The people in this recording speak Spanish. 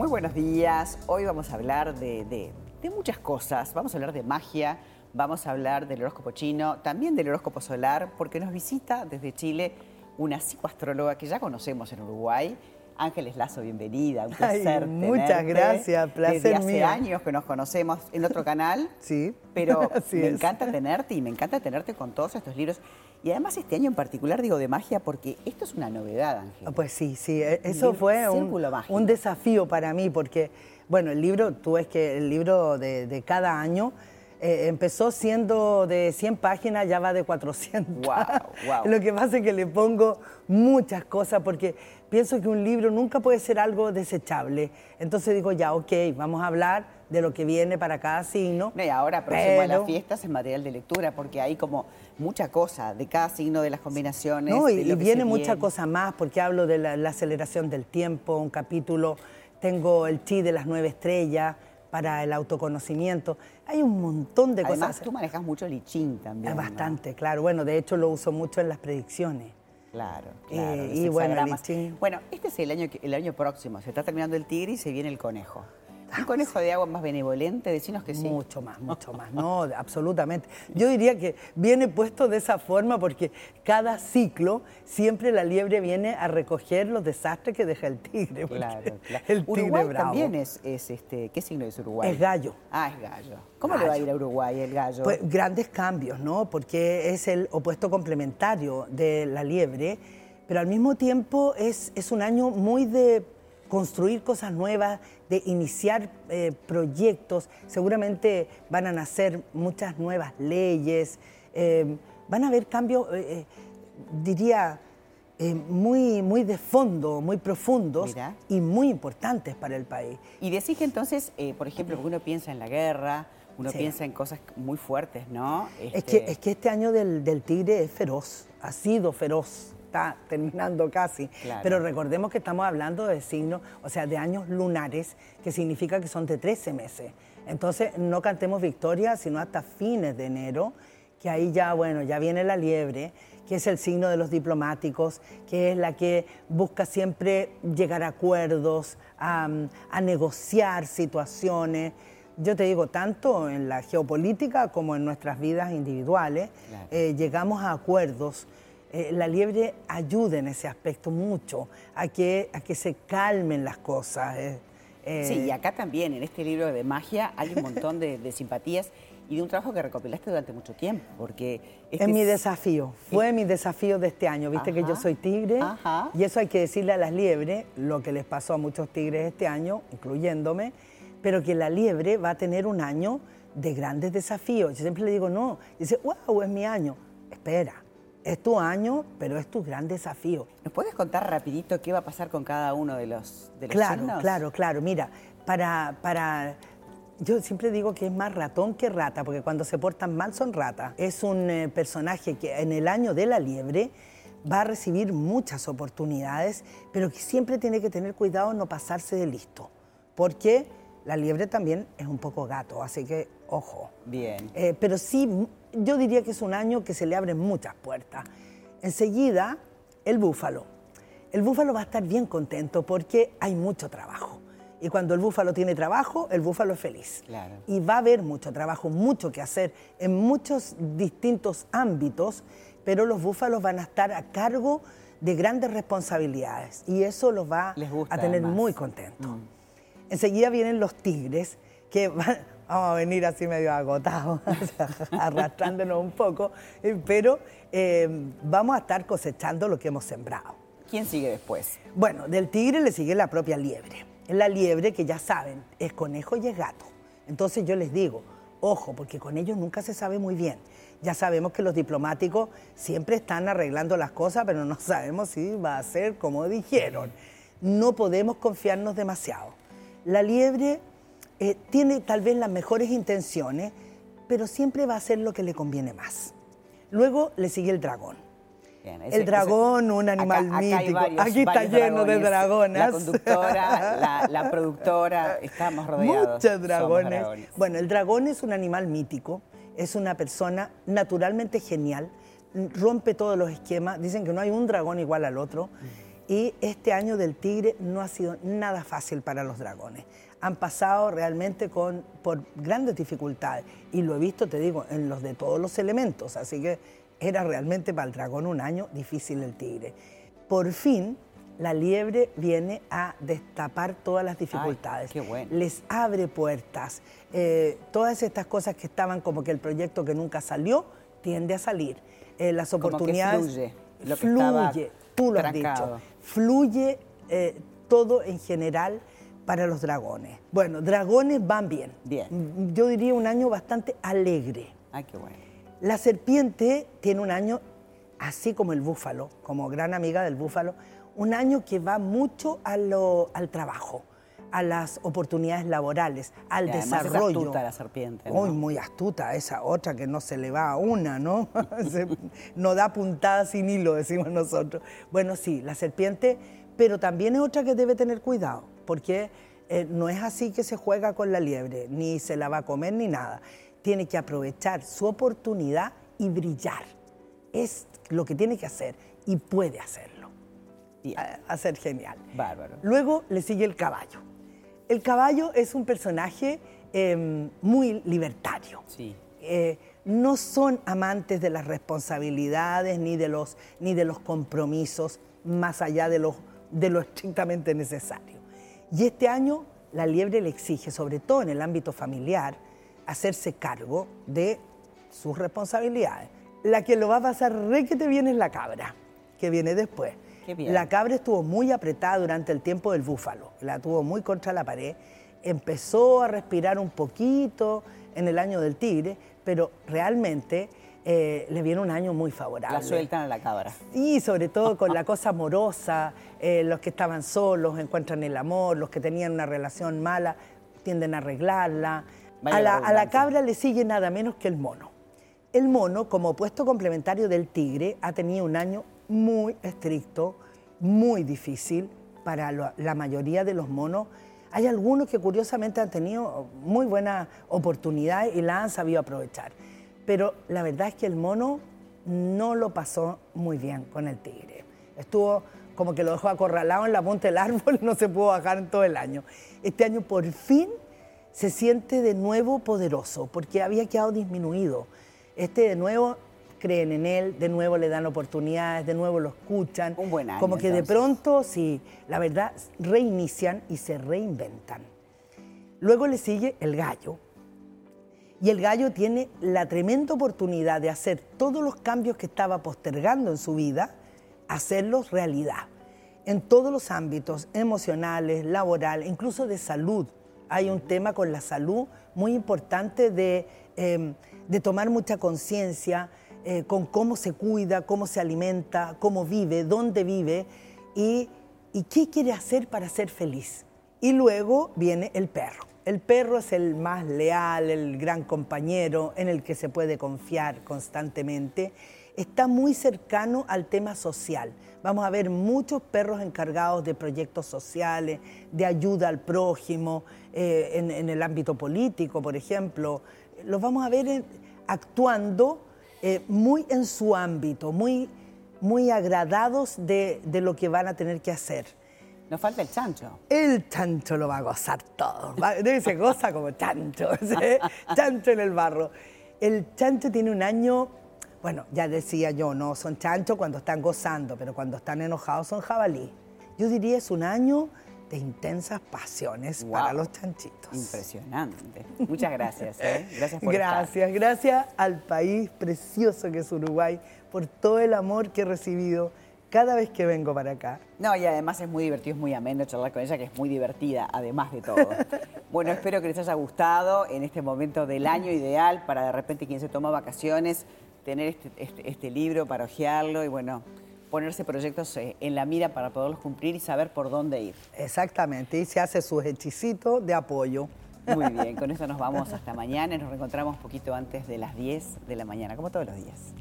Muy buenos días. Hoy vamos a hablar de, de- de muchas cosas. Vamos a hablar de magia, vamos a hablar del horóscopo chino, también del horóscopo solar, porque nos visita desde Chile una psicoastróloga que ya conocemos en Uruguay. Ángeles Lazo, bienvenida. Un Ay, placer muchas tenerte. gracias, placer Desde hace mío. años que nos conocemos en otro canal. Sí, Pero me es. encanta tenerte y me encanta tenerte con todos estos libros. Y además este año en particular digo de magia porque esto es una novedad, Ángel. Ah, Pues sí, sí, e- eso fue un, un desafío para mí porque, bueno, el libro, tú ves que el libro de, de cada año eh, empezó siendo de 100 páginas, ya va de 400. Guau, guau. Lo que pasa es que le pongo muchas cosas porque pienso que un libro nunca puede ser algo desechable. Entonces digo, ya, ok, vamos a hablar de lo que viene para cada signo. No, y ahora, próximo a las pero- fiestas, es material de lectura, porque hay como mucha cosa de cada signo, de las combinaciones. No, y, de lo y que viene mucha viene. cosa más, porque hablo de la, la aceleración del tiempo, un capítulo, tengo el chi de las nueve estrellas para el autoconocimiento. Hay un montón de Además, cosas. tú manejas mucho el I Ching también. Bastante, claro. Bueno, de hecho lo uso mucho en las predicciones. Claro, Eh, claro. los y bueno. Bueno, este es el año, el año próximo. Se está terminando el tigre y se viene el conejo. Un conejo de agua más benevolente, decinos que sí. Mucho más, mucho más. No, absolutamente. Yo diría que viene puesto de esa forma porque cada ciclo siempre la liebre viene a recoger los desastres que deja el tigre. Claro, claro. El tigre Uruguay bravo. también es, es, este, ¿qué signo es Uruguay? Es gallo. Ah, es gallo. ¿Cómo le va a ir a Uruguay el gallo? Pues grandes cambios, ¿no? Porque es el opuesto complementario de la liebre, pero al mismo tiempo es, es un año muy de construir cosas nuevas, de iniciar eh, proyectos. Seguramente van a nacer muchas nuevas leyes, eh, van a haber cambios, eh, diría, muy, muy de fondo, muy profundos Mira. y muy importantes para el país. Y decís que entonces, por ejemplo, porque uno piensa en la guerra, uno Sí. piensa en cosas muy fuertes, ¿no? Es, Este, que, es que este año del, del tigre es feroz, ha sido feroz, está terminando casi. Claro. Pero recordemos que estamos hablando de signos, o sea, de años lunares, que significa que son de 13 meses. Entonces, no cantemos victoria, sino hasta fines de enero, que ahí ya, bueno, ya viene la liebre, que es el signo de los diplomáticos, que es la que busca siempre llegar a acuerdos, a, a negociar situaciones. Yo te digo, tanto en la geopolítica como en nuestras vidas individuales, Claro. eh, llegamos a acuerdos. Eh, la liebre ayuda en ese aspecto mucho, a que, a que se calmen las cosas. eh, eh, Sí, y acá también, en este libro de magia, hay un montón de, de simpatías y de un trabajo que recopilaste durante mucho tiempo, porque... este es mi es- desafío, fue mi desafío de este año. Viste que yo Ajá, soy tigre ajá. y eso hay que decirle a las liebres, lo que les pasó a muchos tigres este año, incluyéndome, pero que la liebre va a tener un año de grandes desafíos. Yo siempre le digo, no, dice, wow, es mi año. Espera, es tu año, pero es tu gran desafío. ¿Nos puedes contar rapidito qué va a pasar con cada uno de los, de los Claro, signos? claro, claro. Mira, para, para. Yo siempre digo que es más ratón que rata, porque cuando se portan mal son ratas. Es un eh, personaje que en el año de la liebre va a recibir muchas oportunidades, pero que siempre tiene que tener cuidado no pasarse de listo, porque la liebre también es un poco gato, así que ojo. Bien. Eh, pero sí, yo diría que es un año que se le abren muchas puertas. Enseguida, el búfalo. El búfalo va a estar bien contento porque hay mucho trabajo. Y cuando el búfalo tiene trabajo, el búfalo es feliz. Claro. Y va a haber mucho trabajo, mucho que hacer en muchos distintos ámbitos, pero los búfalos van a estar a cargo de grandes responsabilidades y eso los va gusta, a tener además. muy contentos. Enseguida vienen los tigres, que van, vamos a venir así medio agotados, arrastrándonos un poco, eh, pero eh, vamos a estar cosechando lo que hemos sembrado. ¿Quién sigue después? Bueno, del tigre le sigue la propia liebre. La liebre, que ya saben, es conejo y es gato. Entonces yo les digo, ojo, porque con ellos nunca se sabe muy bien. Ya sabemos que los diplomáticos siempre están arreglando las cosas, pero no sabemos si va a ser como dijeron. No podemos confiarnos demasiado. La liebre eh, tiene tal vez las mejores intenciones, pero siempre va a hacer lo que le conviene más. Luego le sigue el dragón. Bien, El dragón, un animal acá- acá hay mítico. varios- Aquí está lleno de dragones. La dragonas. conductora, la, la productora, estamos rodeados. Muchos Somos dragones. Bueno, el dragón es un animal mítico, es una persona naturalmente genial, rompe todos los esquemas, dicen que no hay un dragón igual al otro, Y este año del tigre no ha sido nada fácil para los dragones. Han pasado realmente con, por grandes dificultades. Y lo he visto, te digo, en los de todos los elementos. Así que era realmente para el dragón un año difícil el tigre. Por fin, la liebre viene a destapar todas las dificultades. qué bueno. Les abre puertas. Eh, todas estas cosas que estaban como que el proyecto que nunca salió, tiende a salir. Eh, las Como que oportunidades. fluye lo que estaba fluye, tú lo has dicho. Fluye eh, todo en general para los dragones. Bueno, dragones van bien. Bien. Yo diría un año bastante alegre. Ay, qué bueno. La serpiente tiene un año, así como el búfalo, como gran amiga del búfalo, un año que va mucho a lo- al trabajo, a las oportunidades laborales, al Y además es desarrollo. astuta la serpiente, ¿no? Uy, muy astuta, esa otra que no se le va a una, ¿no? Se- no da puntada sin hilo, decimos nosotros. Bueno, sí, la serpiente, pero también es otra que debe tener cuidado, porque eh, no es así que se juega con la liebre, ni se la va a comer ni nada. Tiene que aprovechar su oportunidad y brillar. Es lo que tiene que hacer y puede hacerlo. Bien. A- Hacer genial. Bárbaro. Luego le sigue el caballo. El caballo es un personaje eh, muy libertario. Sí. Eh, no son amantes de las responsabilidades ni de los, ni de los compromisos más allá de lo, de lo estrictamente necesario. Y este año la liebre le exige, sobre todo en el ámbito familiar, hacerse cargo de sus responsabilidades. La que lo va a pasar re que te viene es la cabra, que viene después. La cabra estuvo muy apretada durante el tiempo del búfalo, la tuvo muy contra la pared, empezó a respirar un poquito en el año del tigre, pero realmente eh, le viene un año muy favorable. La sueltan a la cabra. Y sobre todo con la cosa amorosa, eh, los que estaban solos encuentran el amor, los que tenían una relación mala tienden a arreglarla. A la, a la cabra le sigue nada menos que el mono. El mono, como opuesto complementario del tigre, ha tenido un año muy estricto, muy difícil para lo- la mayoría de los monos. Hay algunos que curiosamente han tenido muy buenas oportunidades y la han sabido aprovechar. Pero la verdad es que el mono no lo pasó muy bien con el tigre. Estuvo como que lo dejó acorralado en la punta del árbol y no se pudo bajar en todo el año. Este año por fin se siente de nuevo poderoso porque había quedado disminuido. Este de nuevo creen en él, de nuevo le dan oportunidades, de nuevo lo escuchan. Un buen año, Como que de pronto, sí, la verdad, reinician y se reinventan. Luego le sigue el gallo. Y el gallo tiene la tremenda oportunidad de hacer todos los cambios que estaba postergando en su vida, hacerlos realidad. En todos los ámbitos, emocionales, laboral, incluso de salud. Hay un tema con la salud muy importante de, eh, de tomar mucha conciencia eh, con cómo se cuida, cómo se alimenta, cómo vive, dónde vive y, y qué quiere hacer para ser feliz. Y luego viene el perro. El perro es el más leal, el gran compañero en el que se puede confiar constantemente. Está muy cercano al tema social. Vamos a ver muchos perros encargados de proyectos sociales, de ayuda al prójimo, eh, en, el ámbito político, por ejemplo. Los vamos a ver actuando eh, muy en su ámbito, muy, muy agradados de lo que van a tener que hacer. Nos falta el chancho. El chancho lo va a gozar todo. Se goza como chancho, ¿sí? chancho en el barro. El chancho tiene un año, bueno, ya decía yo, no son chanchos cuando están gozando, pero cuando están enojados son jabalí. Yo diría es un año de intensas pasiones para los chanchitos. Impresionante. Muchas gracias. ¿eh? Gracias por estar. Gracias, gracias al país precioso que es Uruguay por todo el amor que he recibido cada vez que vengo para acá. No, y además es muy divertido, es muy ameno charlar con ella, que es muy divertida, además de todo. Bueno, espero que les haya gustado en este momento del año ideal para de repente quien se toma vacaciones, tener este, este- este libro para hojearlo y bueno, ponerse proyectos eh, en la mira para poderlos cumplir y saber por dónde ir. Exactamente, y se hace sus hechicitos de apoyo. Muy bien, con esto nos vamos hasta mañana y nos reencontramos un poquito antes de las 10 de la mañana, como todos los días.